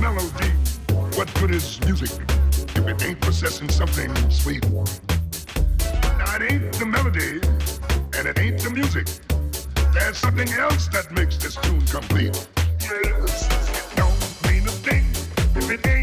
melody. What good is music if it ain't possessing something sweet? Now it ain't the melody, and it ain't the music. There's something else that makes this tune complete. Yes, it don't mean a thing if it ain't.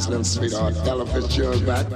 Songs and our little sweetheart Ella Fitzgerald back.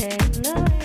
Take love.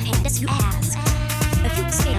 I'll as you ask. If you scales.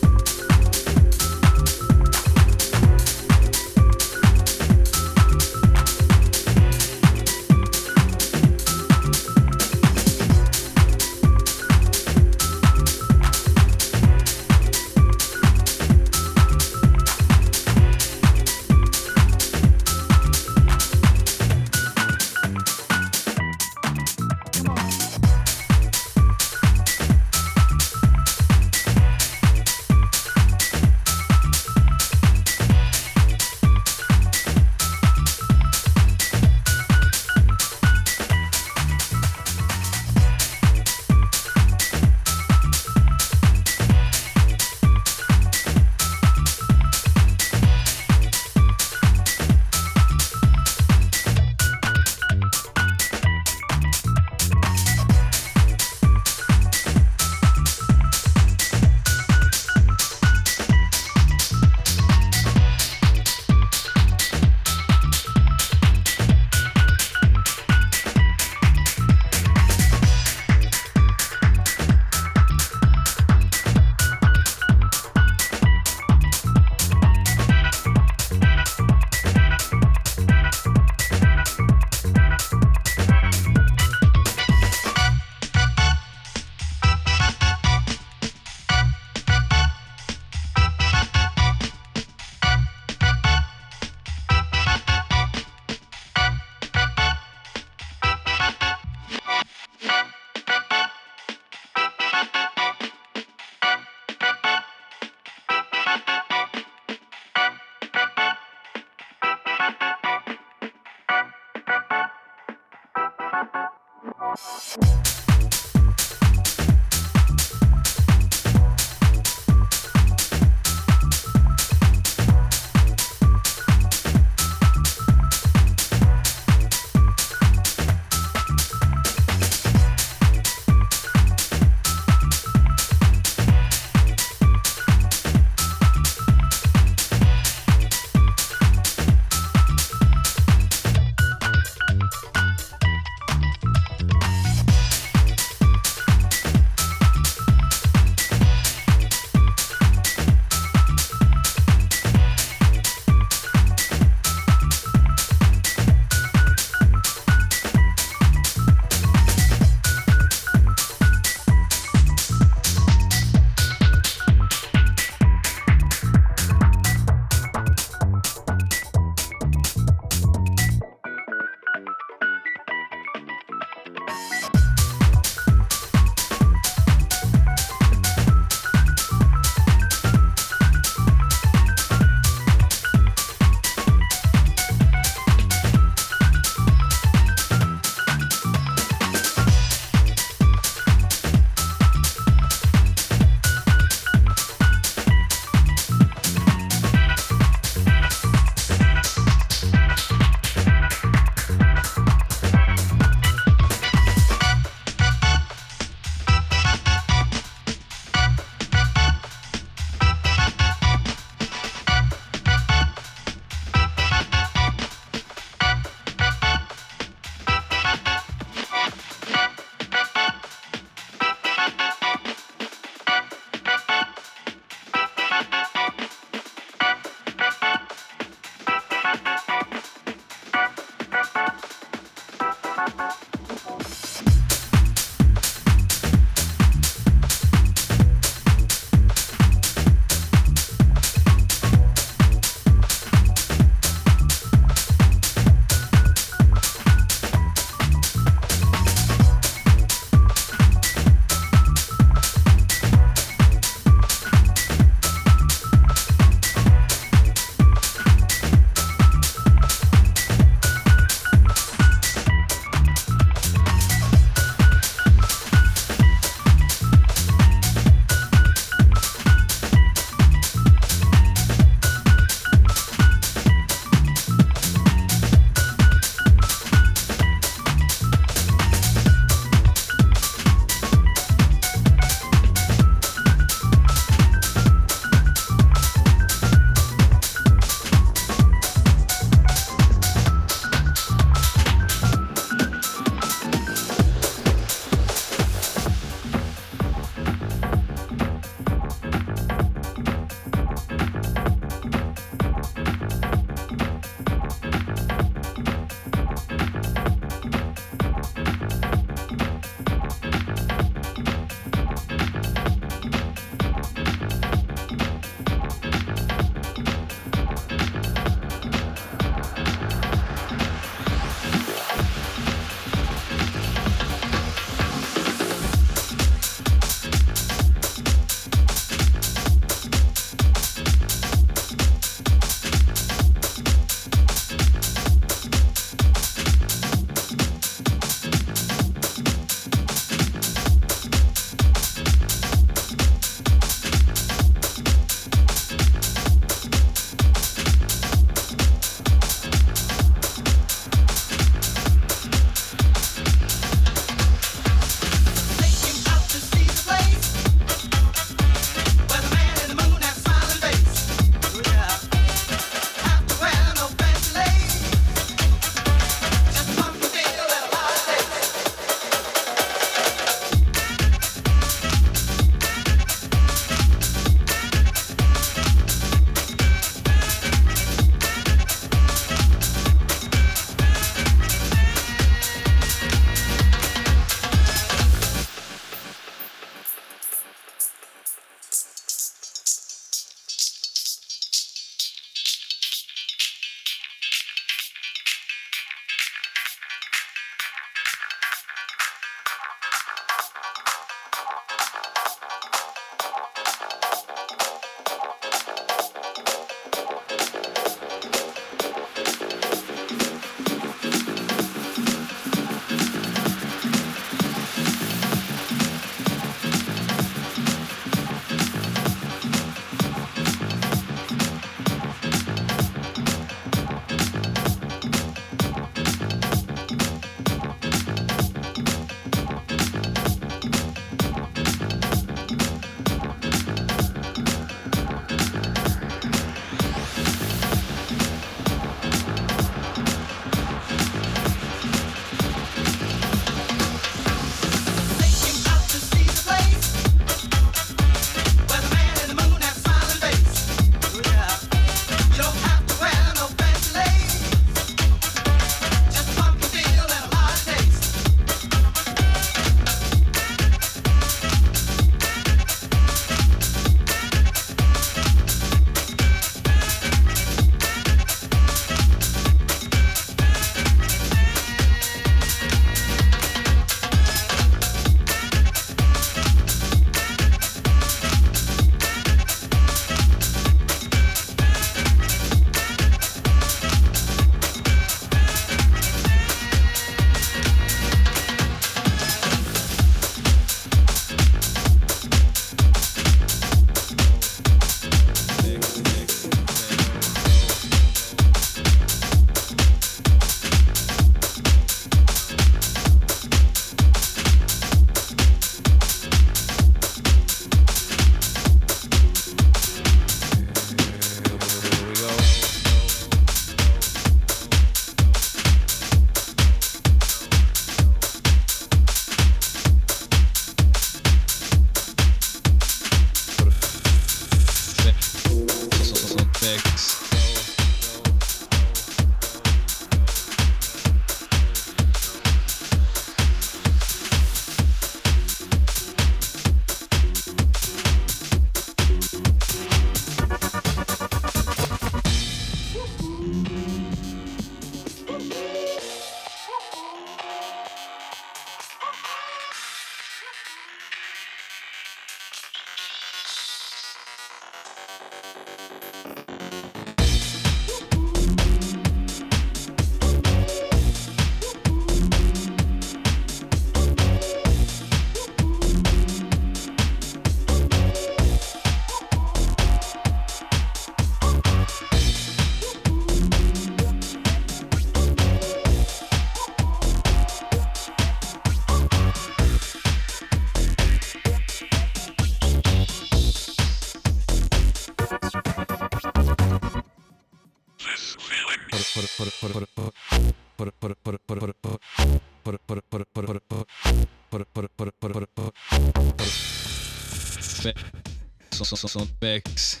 Mix.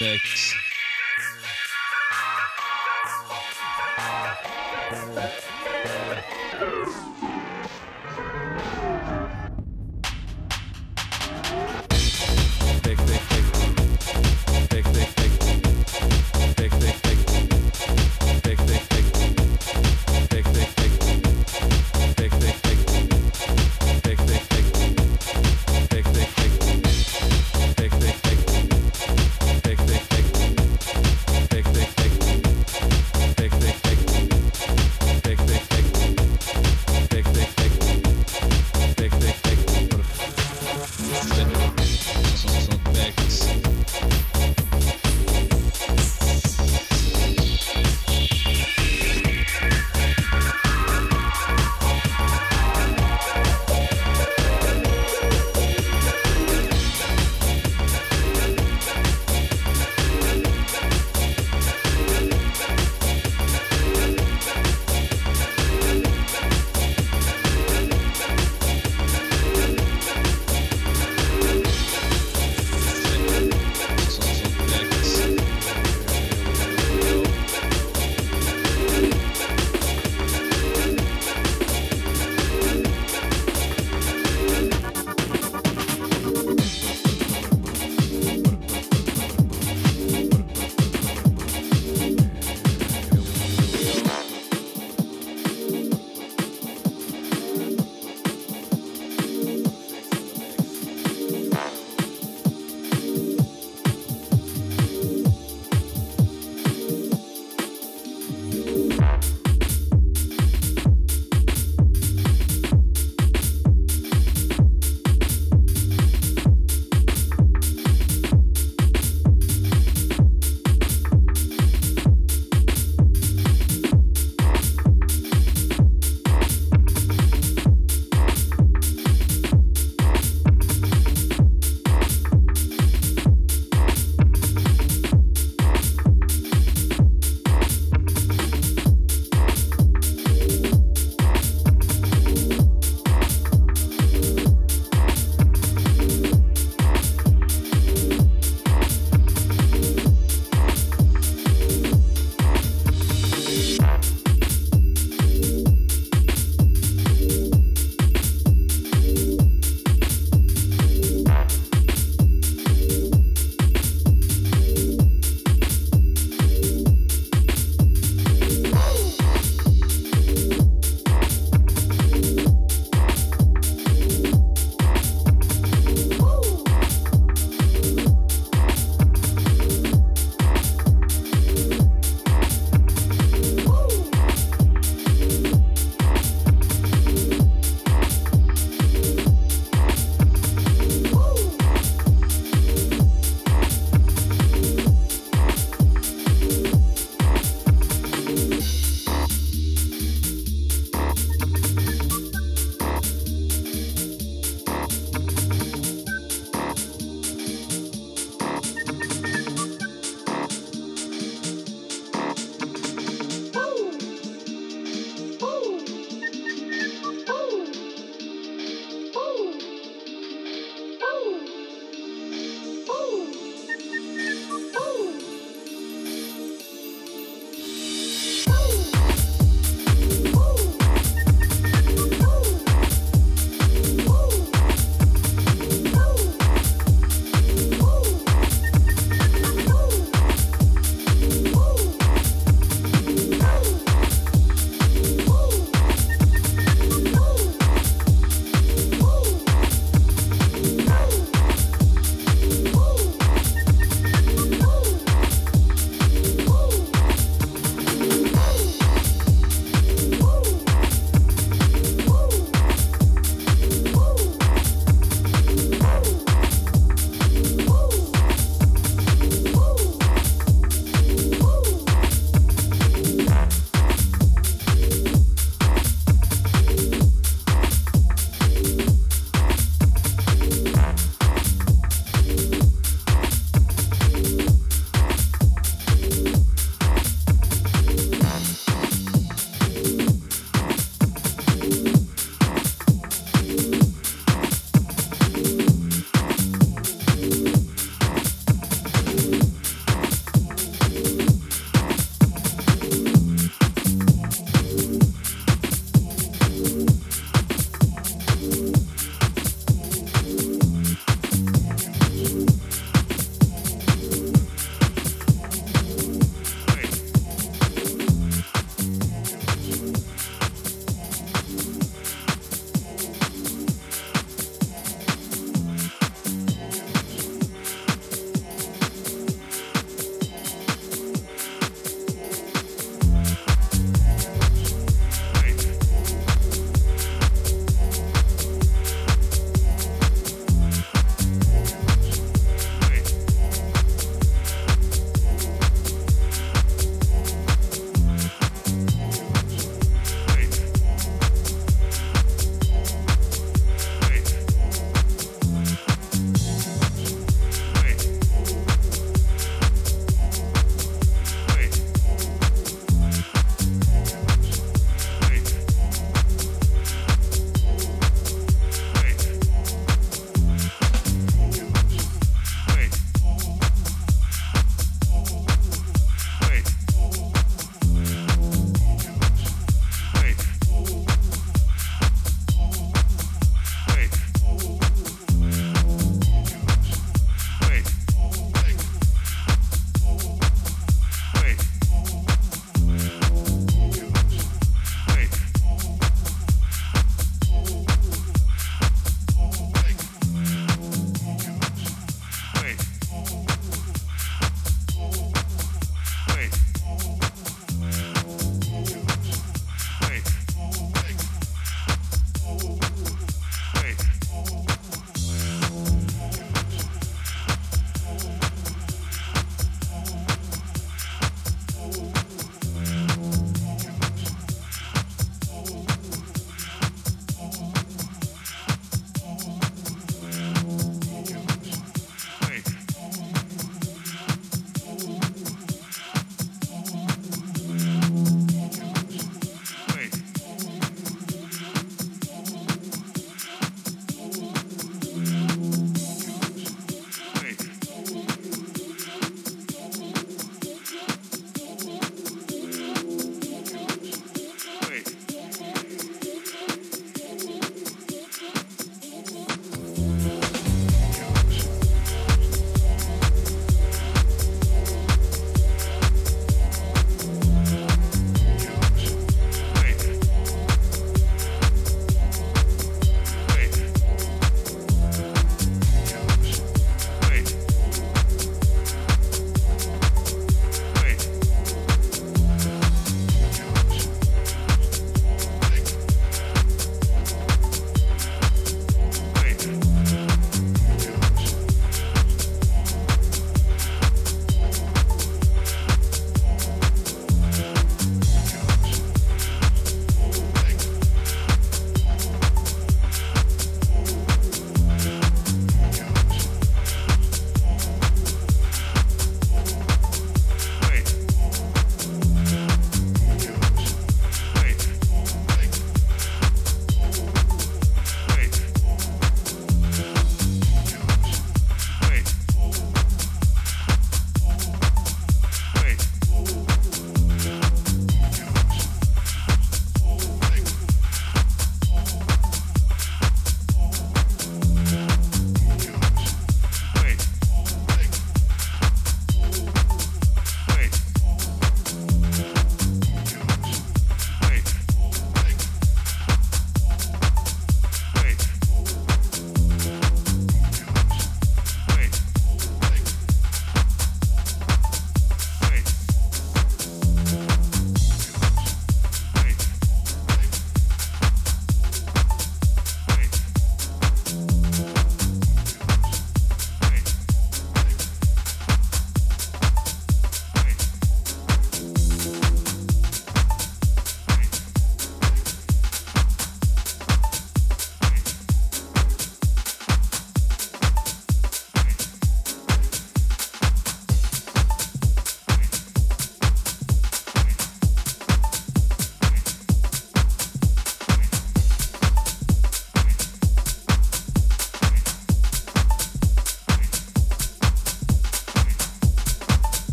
Mix.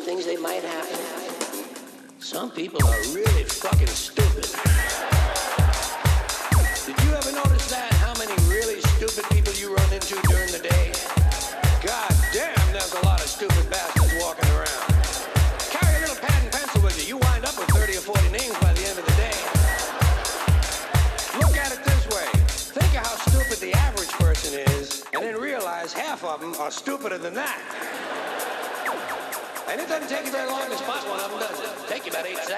Some things, they might happen. Some people it?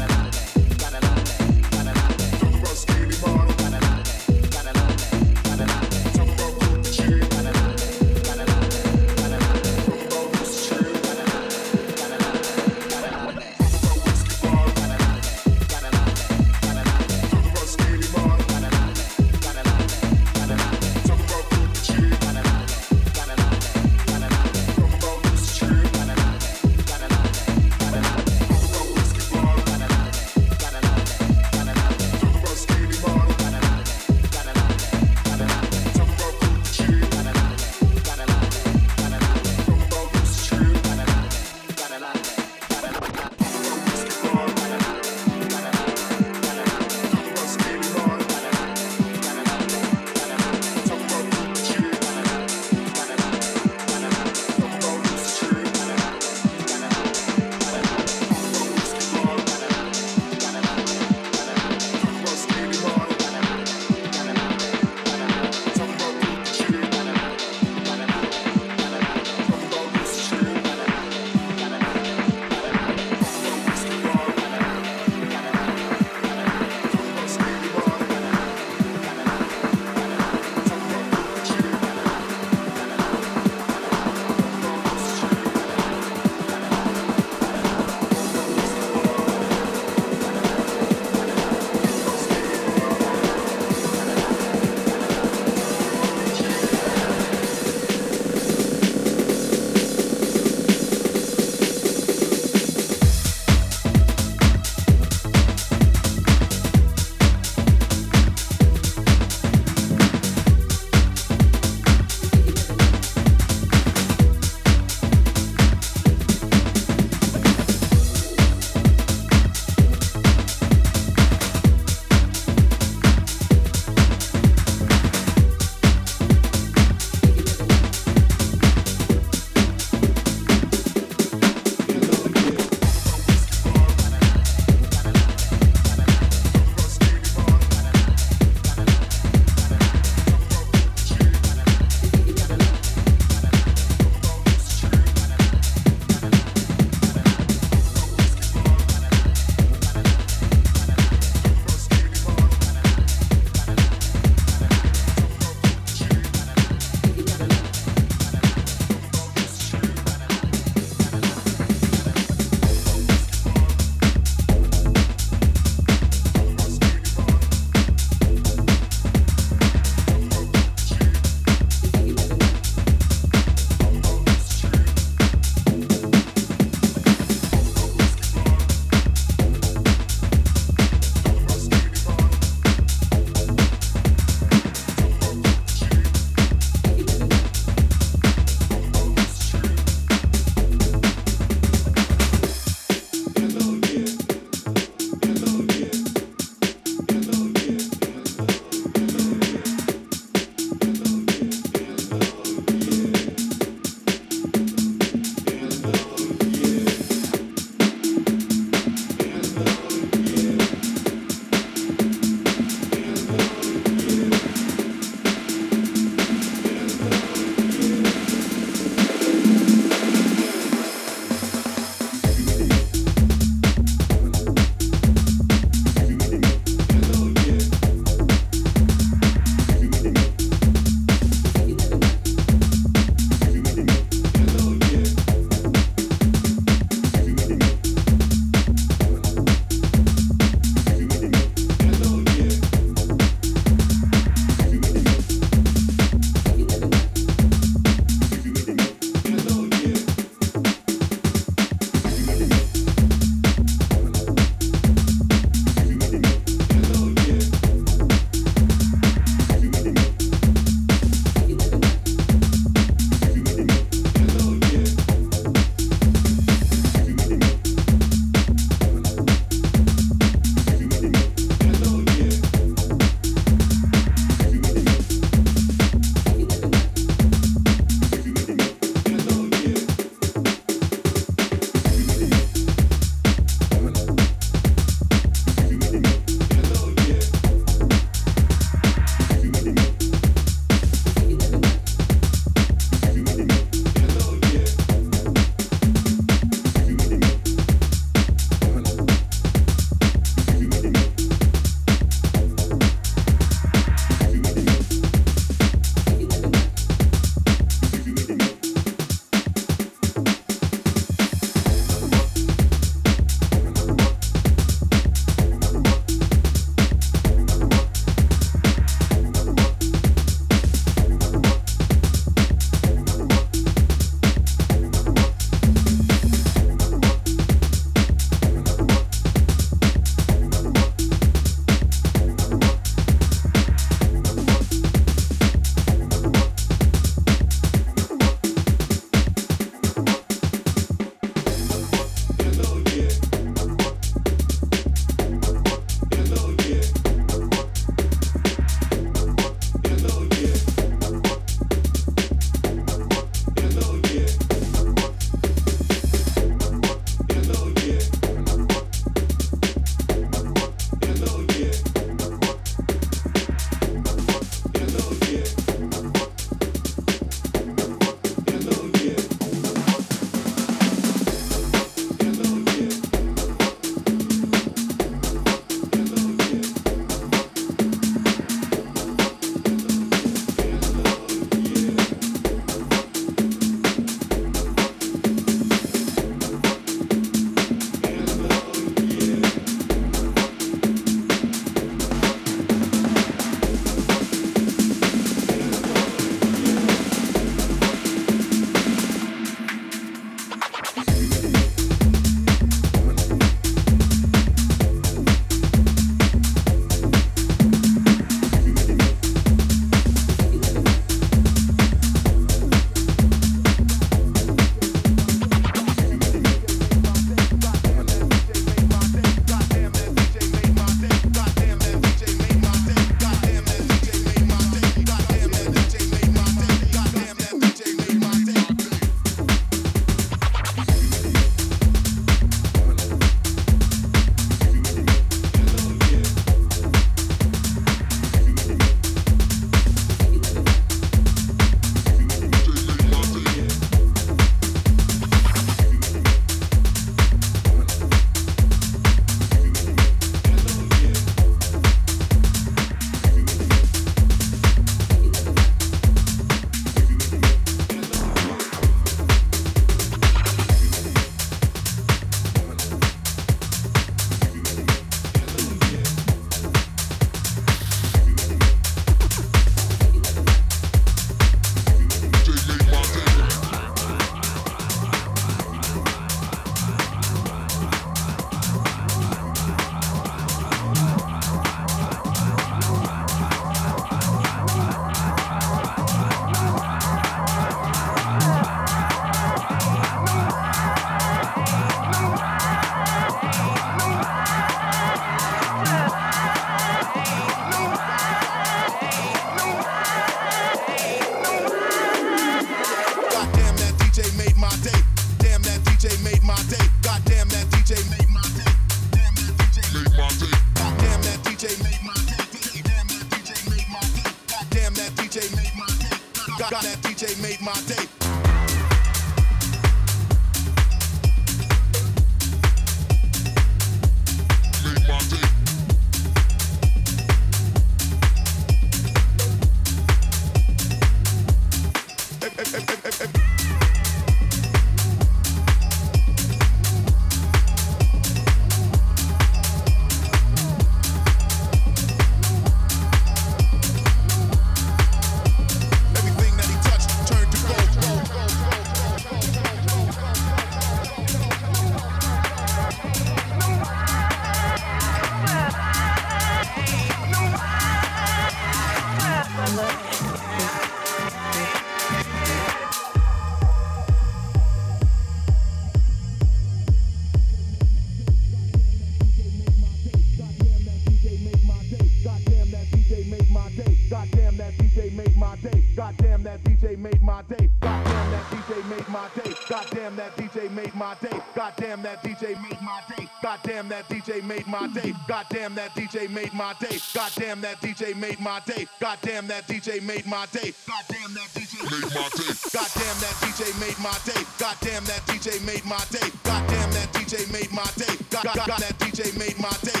made my day. Goddamn that DJ made my day. Goddamn that DJ made my day. Goddamn that DJ made my day. Goddamn that DJ made my day. Goddamn that DJ made my day. Goddamn that DJ made my day. Goddamn that DJ made my day. Goddamn that DJ made my day.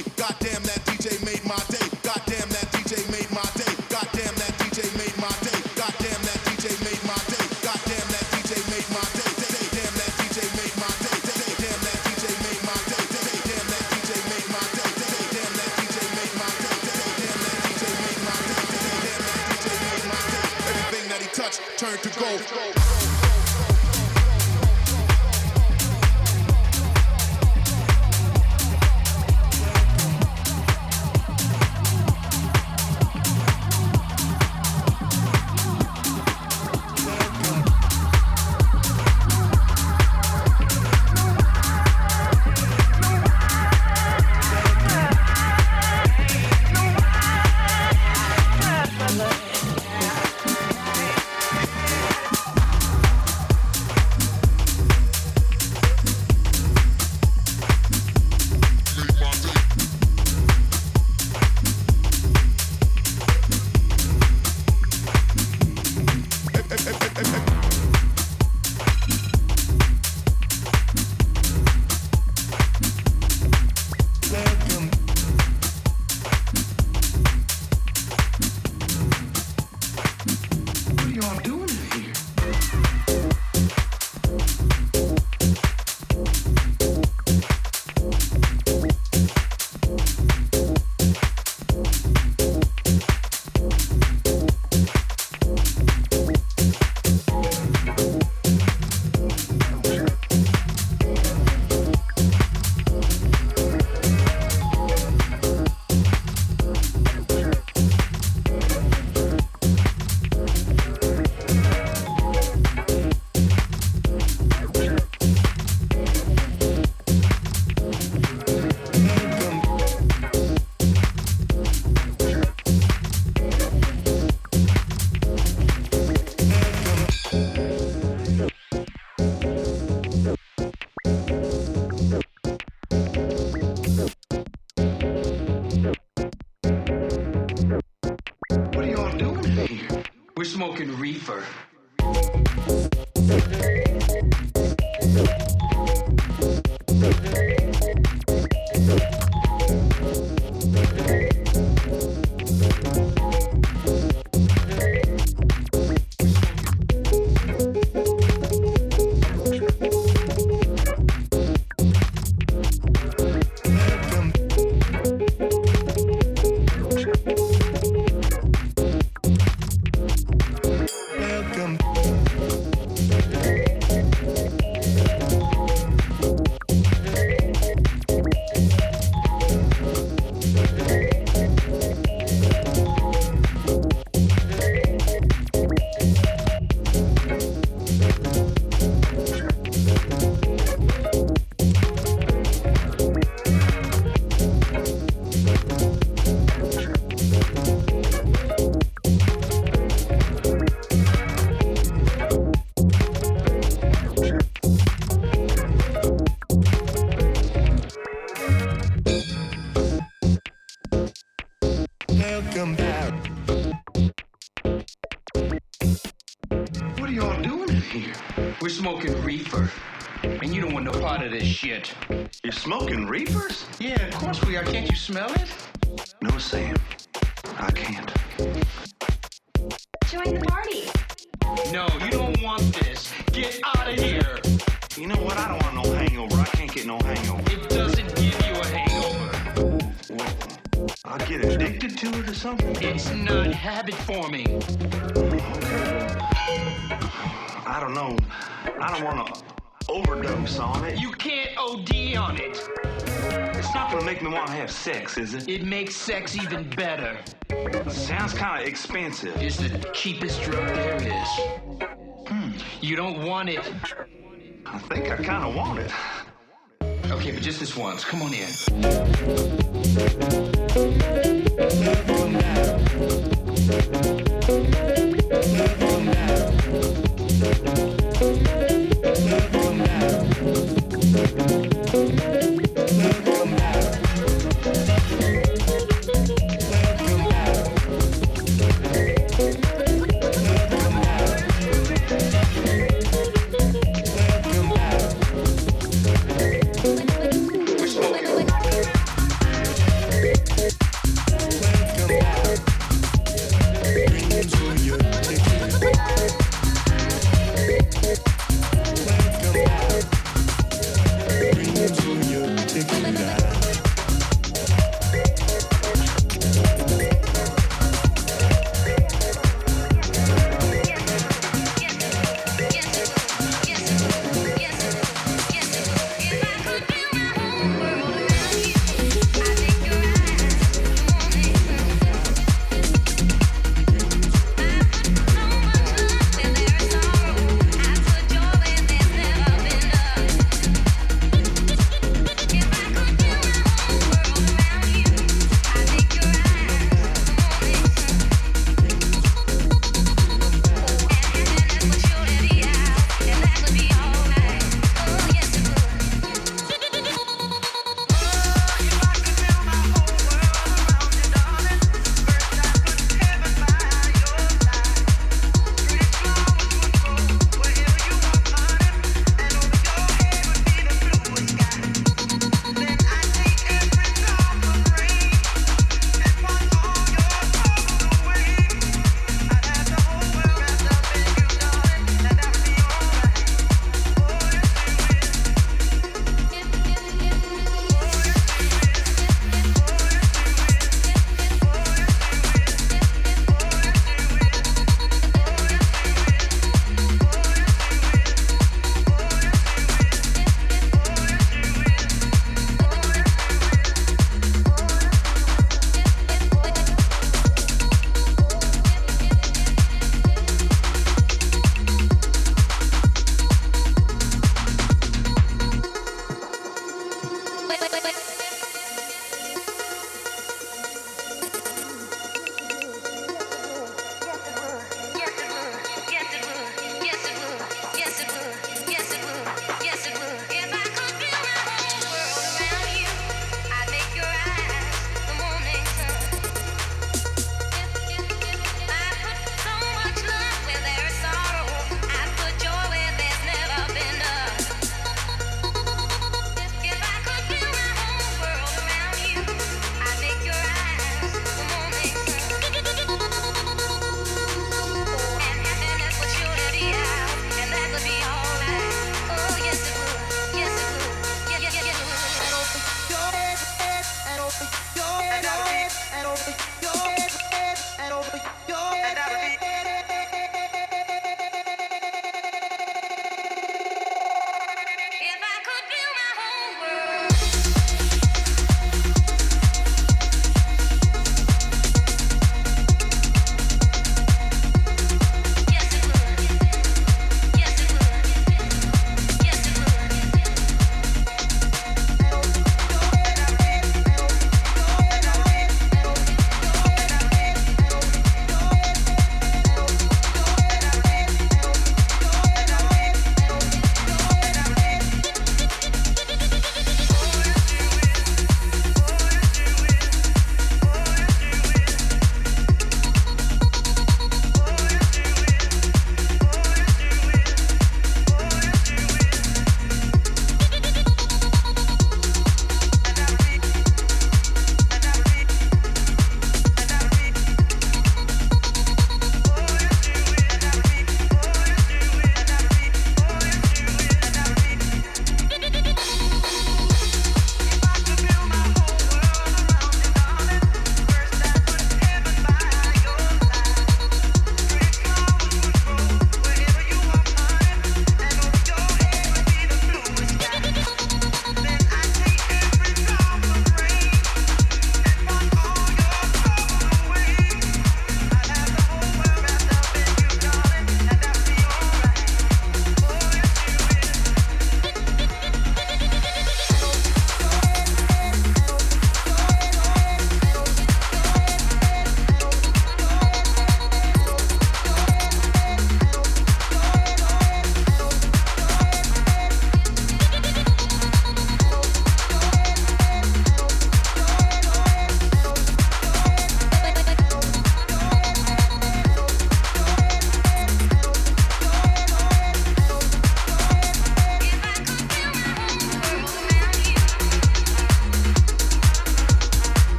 Smoking reefer. And you don't want no part of this shit. You're smoking reefers? Yeah, of course we are. Can't you smell it? No, Sam. I can't. Join the party. No, you don't want this. Get out of here. You know what? I don't want no hangover. I can't get no hangover. It doesn't give you a hangover. I get addicted to it or something. It's not habit forming. I want to overdose on it. You can't OD on it. It's not gonna make me want to have sex, is it? It makes sex even better. Sounds kind of expensive. It's the cheapest drug there is. Hmm. You don't want it. I think I kind of want it. Okay, but just this once. Come on in.